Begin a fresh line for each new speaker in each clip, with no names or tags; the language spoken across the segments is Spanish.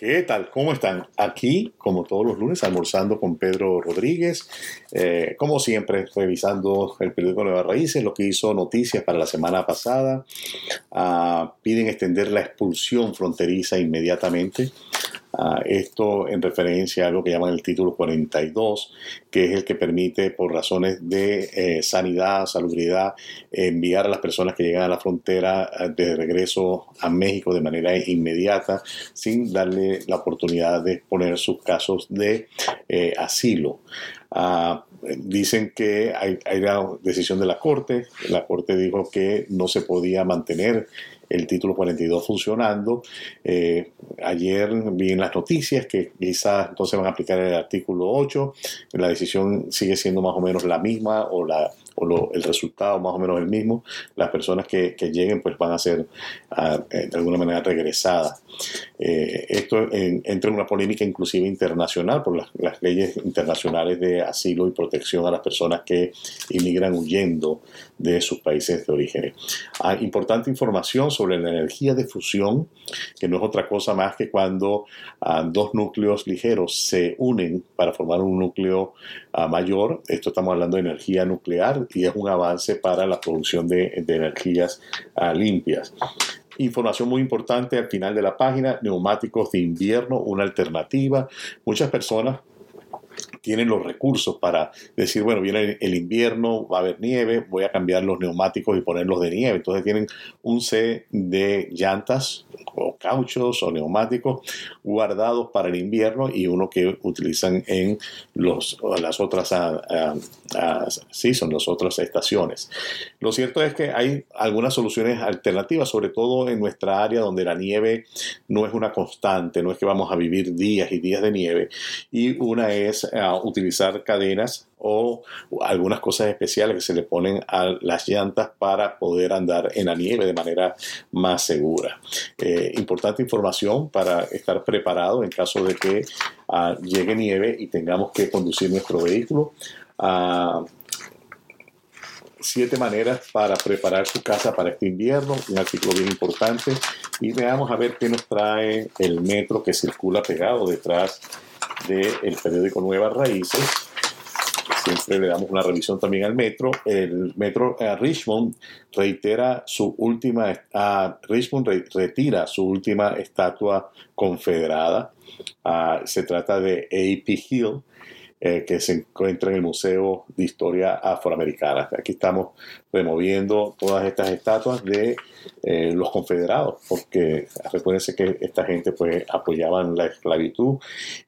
¿Qué tal? ¿Cómo están? Aquí, como todos los lunes, almorzando con Pedro Rodríguez. Eh, como siempre, revisando el periódico Nueva Raíces, lo que hizo noticias para la semana pasada. Ah, piden extender la expulsión fronteriza inmediatamente. Ah, esto en referencia a lo que llaman el título 42, que es el que permite, por razones de eh, sanidad, salubridad, enviar a las personas que llegan a la frontera eh, de regreso a México de manera inmediata, sin darle la oportunidad de exponer sus casos de eh, asilo. Ah, dicen que hay, hay, una decisión de la Corte. La Corte dijo que no se podía mantener el título 42 funcionando. Eh, ayer vi en las noticias que quizás entonces van a aplicar el artículo 8. La decisión sigue siendo más o menos la misma o la o el resultado más o menos el mismo, las personas que, lleguen pues van a ser ah, eh, de alguna manera regresadas. Eh, esto entra en una polémica inclusive internacional por las, leyes internacionales de asilo y protección a las personas que inmigran huyendo de sus países de origen. Ah, importante información sobre la energía de fusión, que no es otra cosa más que cuando ah, dos núcleos ligeros se unen para formar un núcleo mayor. Esto estamos hablando de energía nuclear y es un avance para la producción de, energías ah, limpias. Información muy importante al final de la página, neumáticos de invierno, una alternativa. Muchas personas tienen los recursos para decir, bueno, viene el invierno, va a haber nieve, voy a cambiar los neumáticos y ponerlos de nieve. Entonces tienen un set de llantas o cauchos o neumáticos guardados para el invierno y uno que utilizan en los, las otras ah, ah, ah, las otras estaciones. Lo cierto es que hay algunas soluciones alternativas, sobre todo en nuestra área donde la nieve no es una constante, no es que vamos a vivir días y días de nieve. Y una es utilizar cadenas o algunas cosas especiales que se le ponen a las llantas para poder andar en la nieve de manera más segura. Eh, importante información para estar preparado en caso de que ah, llegue nieve y tengamos que conducir nuestro vehículo. Ah, siete maneras para preparar su casa para este invierno, un artículo bien importante. Y veamos a ver qué nos trae el metro que circula pegado detrás del periódico Nuevas Raíces. Siempre le damos una revisión también al metro. El metro a Richmond reitera su última, a Richmond retira su última estatua confederada. Ah, se trata de A.P. Hill, eh, que se encuentra en el Museo de Historia Afroamericana. Aquí estamos removiendo todas estas estatuas de eh, los confederados, porque recuérdense que esta gente pues apoyaban la esclavitud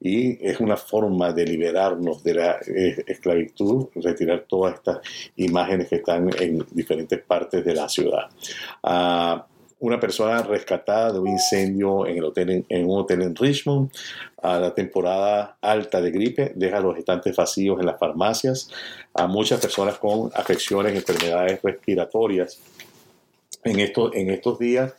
y es una forma de liberarnos de la eh, esclavitud, retirar todas estas imágenes que están en diferentes partes de la ciudad. Ah, una persona rescatada de un incendio en, el hotel en, un hotel en Richmond. A la temporada alta de gripe deja los estantes vacíos en las farmacias. A muchas personas con afecciones, enfermedades respiratorias en estos, en estos días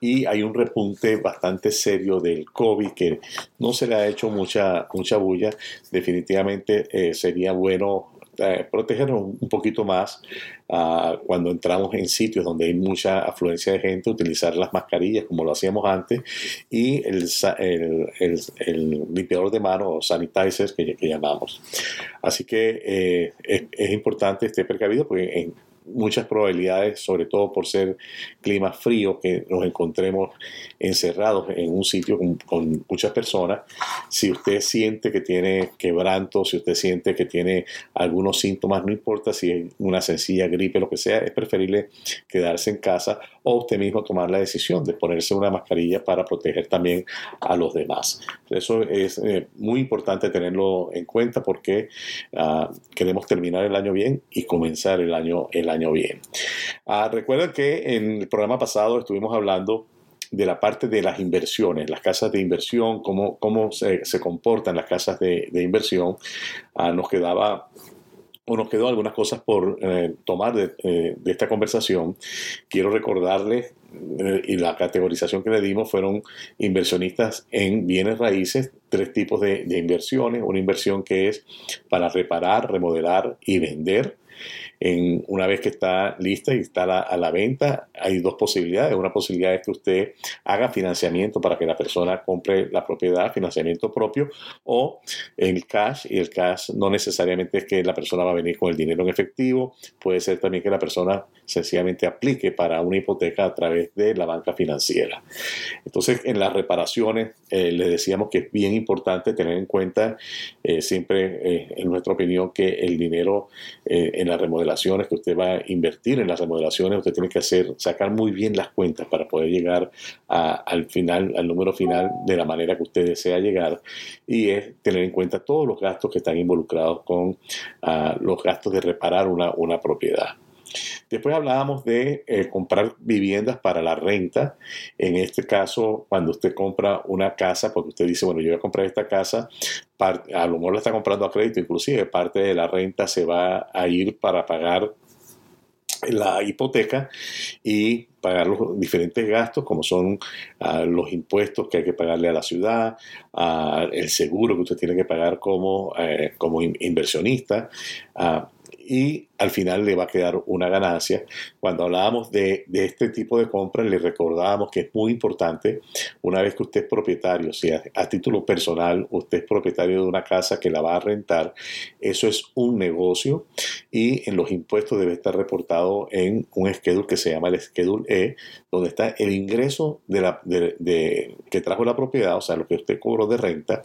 y hay un repunte bastante serio del COVID que no se le ha hecho mucha, mucha bulla. Definitivamente eh, sería bueno eh, protegernos un poquito más uh, cuando entramos en sitios donde hay mucha afluencia de gente, utilizar las mascarillas como lo hacíamos antes y el, limpiador de manos o sanitizers que, llamamos. Así que eh, es, importante estar precavido porque en, muchas probabilidades, sobre todo por ser clima frío, que nos encontremos encerrados en un sitio con, muchas personas. Si usted siente que tiene quebranto, si usted siente que tiene algunos síntomas, no importa si es una sencilla gripe, lo que sea, es preferible quedarse en casa o usted mismo tomar la decisión de ponerse una mascarilla para proteger también a los demás. Eso es eh, muy importante tenerlo en cuenta porque uh, queremos terminar el año bien y comenzar el año, el año bien. Uh, recuerden que en el programa pasado estuvimos hablando de la parte de las inversiones, las casas de inversión, cómo, cómo se, comportan las casas de, inversión. Uh, nos quedaba o nos quedó algunas cosas por eh, tomar de, eh, esta conversación. Quiero recordarles, eh, y la categorización que le dimos fueron inversionistas en bienes raíces, tres tipos de inversiones. Una inversión que es para reparar, remodelar y vender una vez que está lista y está a la venta, hay dos posibilidades. Una posibilidad es que usted haga financiamiento para que la persona compre la propiedad, financiamiento propio, o el cash, y el cash no necesariamente es que la persona va a venir con el dinero en efectivo, puede ser también que la persona sencillamente aplique para una hipoteca a través de la banca financiera. Entonces, en las reparaciones, eh, le decíamos que es bien importante tener en cuenta eh, siempre, eh, en nuestra opinión, que el dinero en las remodelaciones que usted va a invertir en las remodelaciones, usted tiene que hacer, sacar muy bien las cuentas para poder llegar al final, al número final de la manera que usted desea llegar y es tener en cuenta todos los gastos que están involucrados con ah, los gastos de reparar una, una propiedad. Después hablábamos de eh, comprar viviendas para la renta. En este caso, cuando usted compra una casa, porque usted dice, bueno, yo voy a comprar esta casa, a lo mejor la está comprando a crédito, inclusive parte de la renta se va a ir para pagar la hipoteca y pagar los diferentes gastos como son ah, los impuestos que hay que pagarle a la ciudad, ah, el seguro que usted tiene que pagar como, eh, como inversionista, ah, y al final le va a quedar una ganancia. Cuando hablábamos de, este tipo de compras, le recordábamos que es muy importante, una vez que usted es propietario, si a, a, título personal usted es propietario de una casa que la va a rentar, eso es un negocio y en los impuestos debe estar reportado en un schedule que se llama el schedule E, donde está el ingreso que trajo la propiedad, o sea, lo que usted cobró de renta,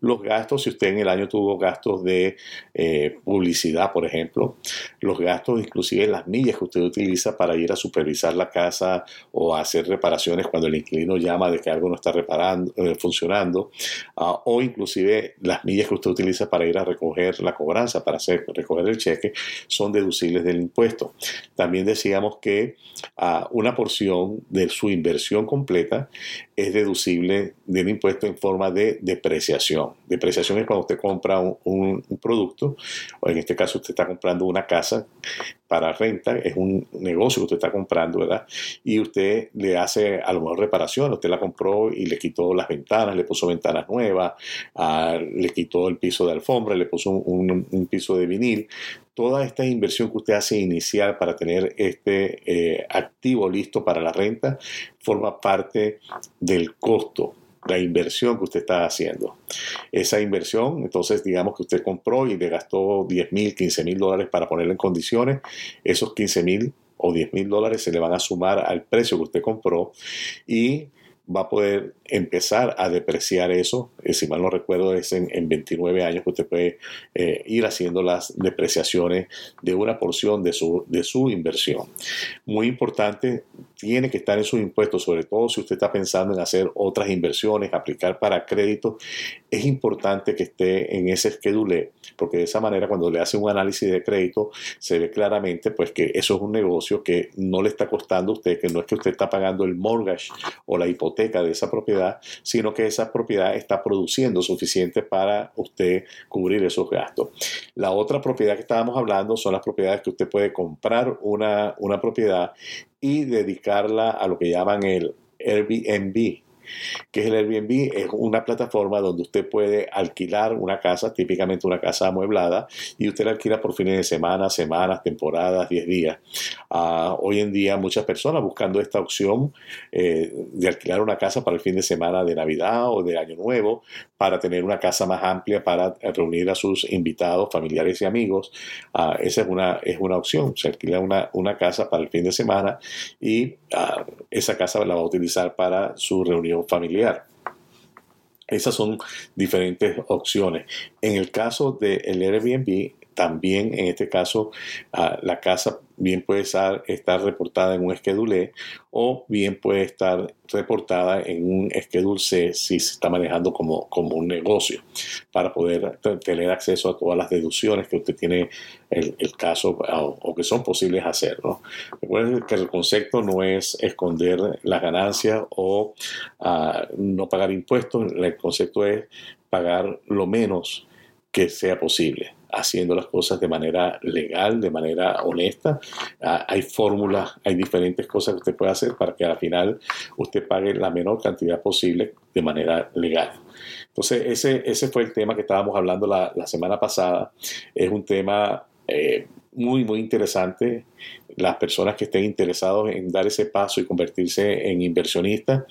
los gastos, si usted en el año tuvo gastos de eh, publicidad, por ejemplo, los gastos, inclusive las millas que usted utiliza para ir a supervisar la casa o hacer reparaciones cuando el inquilino llama de que algo no está reparando, eh, funcionando, ah, o inclusive las millas que usted utiliza para ir a recoger la cobranza, para hacer, recoger el cheque, son deducibles del impuesto. También decíamos que ah, una porción de su inversión completa es deducible del impuesto en forma de depreciación. Depreciación es cuando usted compra un, producto, o en este caso usted está comprando una casa para renta, es un negocio que usted está comprando, ¿verdad? Y usted le hace a lo mejor reparación, usted la compró y le quitó las ventanas, le puso ventanas nuevas, ah, le quitó el piso de alfombra, le puso un piso de vinil, toda esta inversión que usted hace inicial para tener este eh, activo listo para la renta forma parte del costo la inversión que usted está haciendo. Esa inversión, entonces digamos que usted compró y le gastó 10 mil, 15 mil dólares para ponerla en condiciones, esos 15 mil o 10 mil dólares se le van a sumar al precio que usted compró y va a poder empezar a depreciar eso. Eh, si mal no recuerdo, es en, 29 años que usted puede eh, ir haciendo las depreciaciones de una porción de su, de su inversión. Muy importante, tiene que estar en sus impuestos, sobre todo si usted está pensando en hacer otras inversiones, aplicar para crédito. Es importante que esté en ese schedule, porque de esa manera cuando le hace un análisis de crédito, se ve claramente pues que eso es un negocio que no le está costando a usted, que no es que usted está pagando el mortgage o la de esa propiedad, sino que esa propiedad está produciendo suficiente para usted cubrir esos gastos. La otra propiedad que estábamos hablando son las propiedades que usted puede comprar una, una propiedad y dedicarla a lo que llaman el Airbnb que es el Airbnb, es una plataforma donde usted puede alquilar una casa, típicamente una casa amueblada, y usted la alquila por fines de semana, semanas, temporadas, 10 días. Ah, hoy en día muchas personas buscando esta opción eh, de alquilar una casa para el fin de semana de Navidad o de Año Nuevo, para tener una casa más amplia para reunir a sus invitados, familiares y amigos. Ah, esa es una, es una opción. Se alquila una, una casa para el fin de semana y ah, esa casa la va a utilizar para su reunión familiar. Esas son diferentes opciones. En el caso del Airbnb, también en este caso la casa bien puede estar, reportada en un schedule o bien puede estar reportada en un schedule C si se está manejando como, como un negocio para poder tener acceso a todas las deducciones que usted tiene el, caso o, que son posibles hacer. Recuerden que el concepto no es esconder las ganancias o ah, no pagar impuestos, el concepto es pagar lo menos que sea posible haciendo las cosas de manera legal, de manera honesta. Ah, hay fórmulas, hay diferentes cosas que usted puede hacer para que al final usted pague la menor cantidad posible de manera legal. Entonces, ese, ese fue el tema que estábamos hablando la, semana pasada. Es un tema eh, muy, muy interesante. Las personas que estén interesados en dar ese paso y convertirse en inversionistas,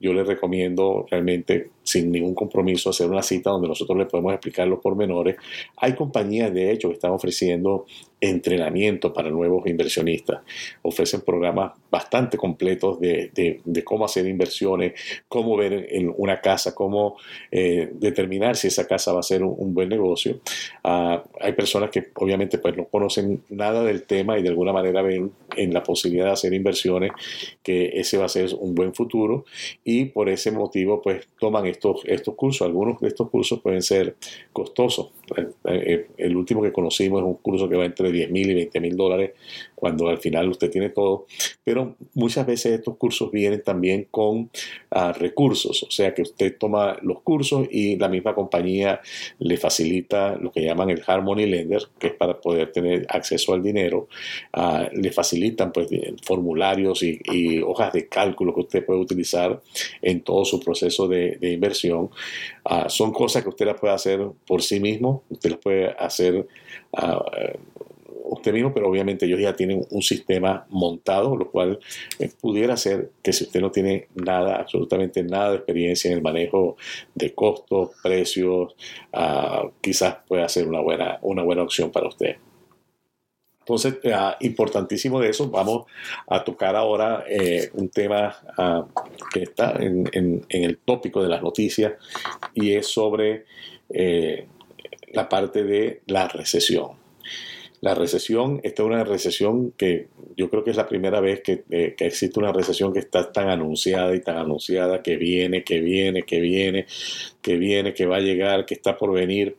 yo les recomiendo realmente sin ningún compromiso hacer una cita donde nosotros les podemos explicar los pormenores. Hay compañías, de hecho, que están ofreciendo entrenamiento para nuevos inversionistas. Ofrecen programas bastante completos de, cómo hacer inversiones, cómo ver en una casa, cómo eh, determinar si esa casa va a ser un, buen negocio. Ah, hay personas que obviamente pues, no conocen nada del tema y de alguna manera ven en la posibilidad de hacer inversiones que ese va a ser un buen futuro y por ese motivo pues toman estos, estos cursos. Algunos de estos cursos pueden ser costosos. Eh, eh, el último que conocimos es un curso que va entre 10 mil y 20 mil dólares cuando al final usted tiene todo. Pero muchas veces estos cursos vienen también con ah, recursos, o sea que usted toma los cursos y la misma compañía le facilita lo que llaman el Harmony Lender, que es para poder tener acceso al dinero. Ah, le facilitan pues formularios y, hojas de cálculo que usted puede utilizar en todo su proceso de, inversión. Ah, son cosas que usted las puede hacer por sí mismo, usted las puede hacer usted mismo, pero obviamente ellos ya tienen un sistema montado, lo cual eh, pudiera ser que si usted no tiene nada, absolutamente nada de experiencia en el manejo de costos, precios, ah, quizás pueda ser una buena, una buena opción para usted. Entonces, ah, importantísimo de eso, vamos a tocar ahora eh, un tema ah, que está en, el tópico de las noticias y es sobre eh, la parte de la recesión. La recesión, esta es una recesión que yo creo que es la primera vez eh, que, existe una recesión que está tan anunciada y tan anunciada, que viene, que viene, que viene, que viene, que va a llegar, que está por venir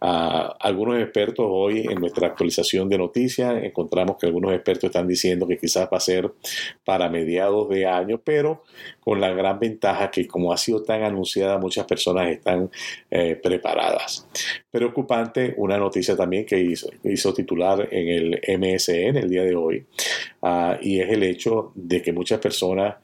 algunos expertos hoy en nuestra actualización de noticias encontramos que algunos expertos están diciendo que quizás va a ser para mediados de año, pero con la gran ventaja que como ha sido tan anunciada, muchas personas están eh, preparadas. Preocupante una noticia también que hizo, titular en el MSN el día de hoy, ah, y es el hecho de que muchas personas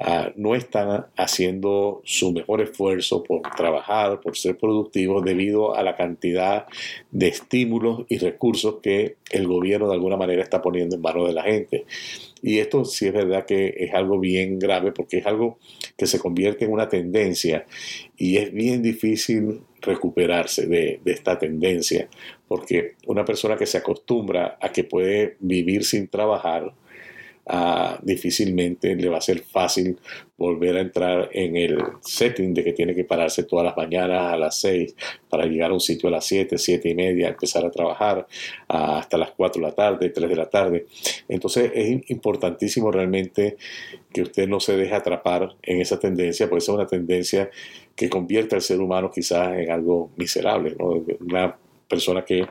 Ah, no están haciendo su mejor esfuerzo por trabajar, por ser productivos, debido a la cantidad de estímulos y recursos que el gobierno de alguna manera está poniendo en manos de la gente. Y esto sí es verdad que es algo bien grave porque es algo que se convierte en una tendencia y es bien difícil recuperarse de, esta tendencia porque una persona que se acostumbra a que puede vivir sin trabajar, difícilmente le va a ser fácil volver a entrar en el setting de que tiene que pararse todas las mañanas a las 6 para llegar a un sitio a las 7, 7 y media, empezar a trabajar hasta las 4 de la tarde, 3 de la tarde. Entonces es importantísimo realmente que usted no se deje atrapar en esa tendencia, porque es una tendencia que convierte al ser humano quizás en algo miserable, una persona que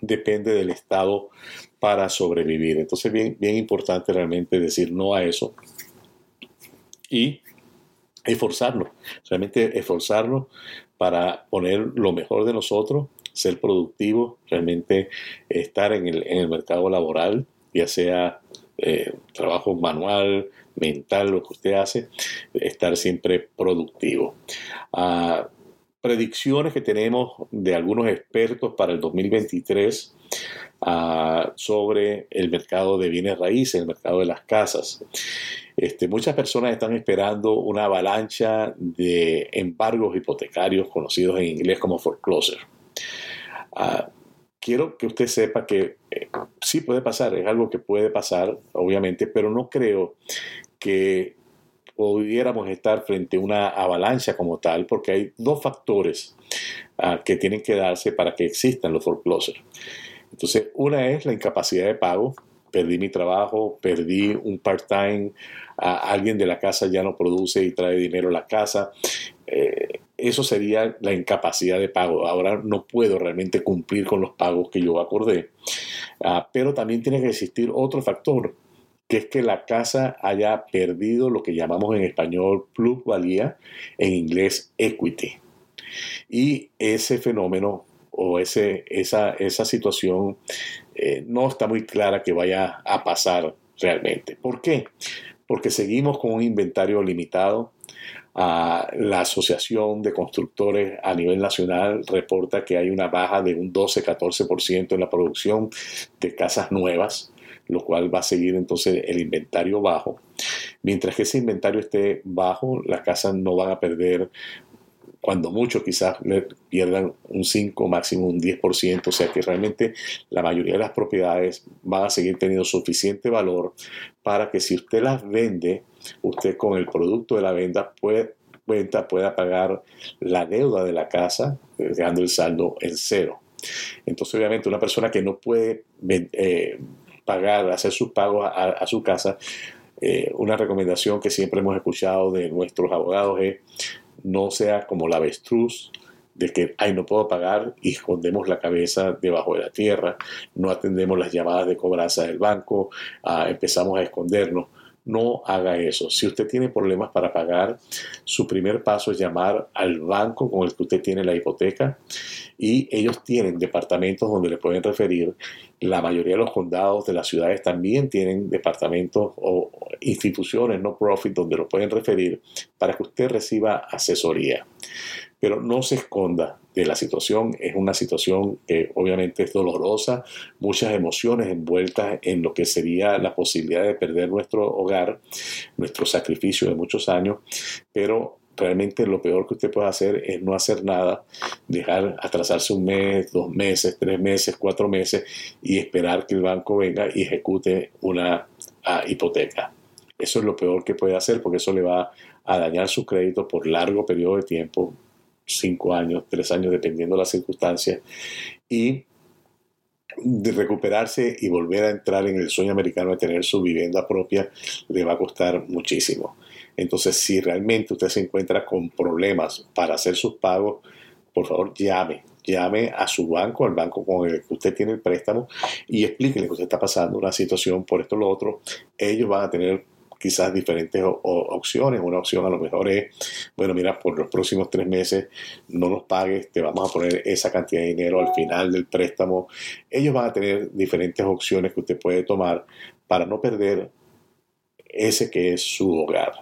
depende del Estado para sobrevivir. Entonces, bien, bien importante realmente decir no a eso y esforzarnos, realmente esforzarnos para poner lo mejor de nosotros, ser productivos, realmente estar en el, mercado laboral, ya sea eh, trabajo manual, mental, lo que usted hace, estar siempre productivo. Ah, predicciones que tenemos de algunos expertos para el 2023 ah, sobre el mercado de bienes raíces, el mercado de las casas. Este, muchas personas están esperando una avalancha de embargos hipotecarios conocidos en inglés como foreclosure. Ah, quiero que usted sepa que eh, sí puede pasar, es algo que puede pasar, obviamente, pero no creo que pudiéramos estar frente a una avalancha como tal, porque hay dos factores ah, que tienen que darse para que existan los foreclosures. Entonces, una es la incapacidad de pago. Perdí mi trabajo, perdí un part-time, alguien de la casa ya no produce y trae dinero a la casa. Eh, eso sería la incapacidad de pago. Ahora no puedo realmente cumplir con los pagos que yo acordé. Ah, pero también tiene que existir otro factor que es que la casa haya perdido lo que llamamos en español plusvalía, en inglés equity. Y ese fenómeno o ese, esa, esa situación eh, no está muy clara que vaya a pasar realmente. ¿Por qué? Porque seguimos con un inventario limitado, Ah, la Asociación de Constructores a nivel nacional reporta que hay una baja de un 12-14% en la producción de casas nuevas, lo cual va a seguir entonces el inventario bajo. Mientras que ese inventario esté bajo, las casas no van a perder cuando mucho quizás le pierdan un 5, máximo un 10%, o sea que realmente la mayoría de las propiedades van a seguir teniendo suficiente valor para que si usted las vende, usted con el producto de la venta puede, pueda pagar la deuda de la casa, eh, dejando el saldo en cero. Entonces, obviamente, una persona que no puede eh, pagar, hacer sus pagos a, su casa, eh, una recomendación que siempre hemos escuchado de nuestros abogados es no sea como la avestruz de que, ay, no puedo pagar y escondemos la cabeza debajo de la tierra, no atendemos las llamadas de cobranza del banco, ah, empezamos a escondernos. No haga eso. Si usted tiene problemas para pagar, su primer paso es llamar al banco con el que usted tiene la hipoteca y ellos tienen departamentos donde le pueden referir. La mayoría de los condados de las ciudades también tienen departamentos o instituciones no profit donde lo pueden referir para que usted reciba asesoría. Pero no se esconda de la situación. Es una situación que obviamente es dolorosa, muchas emociones envueltas en lo que sería la posibilidad de perder nuestro hogar, nuestro sacrificio de muchos años, pero realmente lo peor que usted puede hacer es no hacer nada, dejar atrasarse un mes, dos meses, tres meses, cuatro meses y esperar que el banco venga y ejecute una ah, hipoteca. Eso es lo peor que puede hacer porque eso le va a dañar su crédito por largo periodo de tiempo, cinco años, tres años, dependiendo de las circunstancias, y de recuperarse y volver a entrar en el sueño americano de tener su vivienda propia le va a costar muchísimo. Entonces, si realmente usted se encuentra con problemas para hacer sus pagos, por favor llame, llame a su banco, al banco con el que usted tiene el préstamo y explíquele que usted está pasando una situación por esto o lo otro. Ellos van a tener quizás diferentes opciones. Una opción a lo mejor es, bueno, mira, por los próximos tres meses no nos pagues, te vamos a poner esa cantidad de dinero al final del préstamo. Ellos van a tener diferentes opciones que usted puede tomar para no perder ese que es su hogar.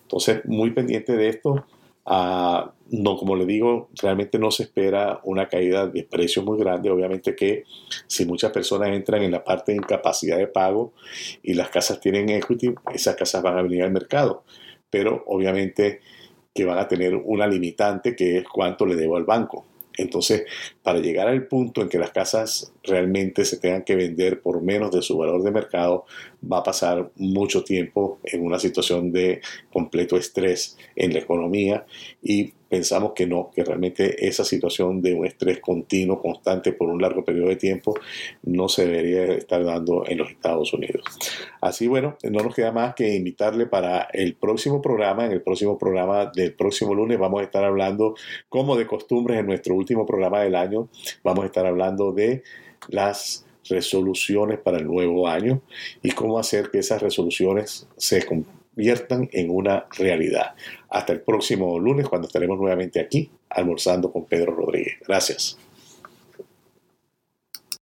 Entonces, muy pendiente de esto. Ah, no, como le digo, realmente no se espera una caída de precios muy grande. Obviamente que si muchas personas entran en la parte de incapacidad de pago y las casas tienen equity, esas casas van a venir al mercado. Pero obviamente que van a tener una limitante que es cuánto le debo al banco. Entonces, para llegar al punto en que las casas realmente se tengan que vender por menos de su valor de mercado, va a pasar mucho tiempo en una situación de completo estrés en la economía y pensamos que no, que realmente esa situación de un estrés continuo, constante por un largo periodo de tiempo, no se debería estar dando en los Estados Unidos. Así bueno, no nos queda más que invitarle para el próximo programa, en el próximo programa del próximo lunes vamos a estar hablando, como de costumbres en nuestro último programa del año, vamos a estar hablando de las resoluciones para el nuevo año y cómo hacer que esas resoluciones se conviertan en una realidad. Hasta el próximo lunes cuando estaremos nuevamente aquí almorzando con Pedro Rodríguez. Gracias.